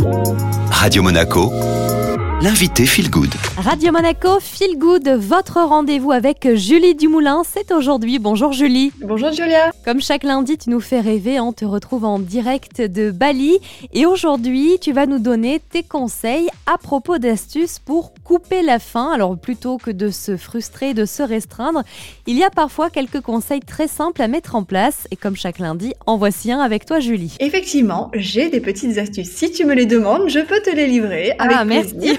Radio Monaco, l'invité Feel Good. Radio Monaco, Feel Good, votre rendez-vous avec Julie Dumoulin, c'est aujourd'hui. Bonjour Julie. Bonjour Julia. Comme chaque lundi, tu nous fais rêver, on te retrouve en direct de Bali. Et aujourd'hui, tu vas nous donner tes conseils à propos d'astuces pour couper la faim. Alors plutôt que de se frustrer, de se restreindre, il y a parfois quelques conseils très simples à mettre en place. Et comme chaque lundi, en voici un avec toi Julie. Effectivement, j'ai des petites astuces. Si tu me les demandes, je peux te les livrer avec ah, plaisir. merci.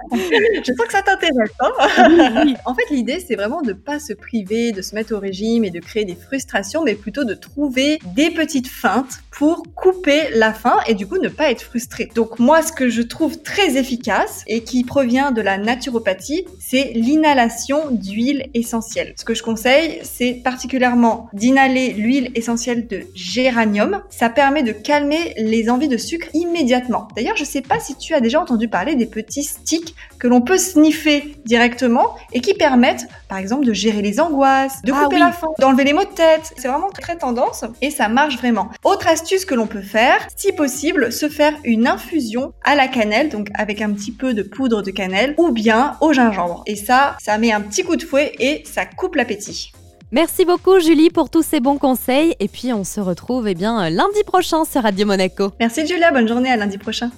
je sens que ça t'intéresse. Hein en fait, l'idée, c'est vraiment de ne pas se priver, de se mettre au régime et de créer des frustrations, mais plutôt de trouver des petites feintes pour couper la faim et du coup ne pas être frustré. Donc moi, ce que je trouve très efficace et qui provient de la naturopathie, c'est l'inhalation d'huile essentielle. Ce que je conseille, c'est particulièrement d'inhaler l'huile essentielle de géranium. Ça permet de calmer les envies de sucre immédiatement. D'ailleurs, je sais pas si tu as déjà entendu parler des petits sticks que l'on peut sniffer directement et qui permettent, par exemple, de gérer les angoisses, de Ah couper oui. la faim, d'enlever les maux de tête. C'est vraiment très tendance et ça marche vraiment. Autre astuce que l'on peut faire, si possible, se faire une infusion à la cannelle, donc avec un petit peu de poudre de cannelle ou bien au gingembre. Et ça, ça met un petit coup de fouet et ça coupe l'appétit. Merci beaucoup Julie pour tous ces bons conseils. Et puis on se retrouve eh bien, lundi prochain sur Radio Monaco. Merci Julia, bonne journée à lundi prochain.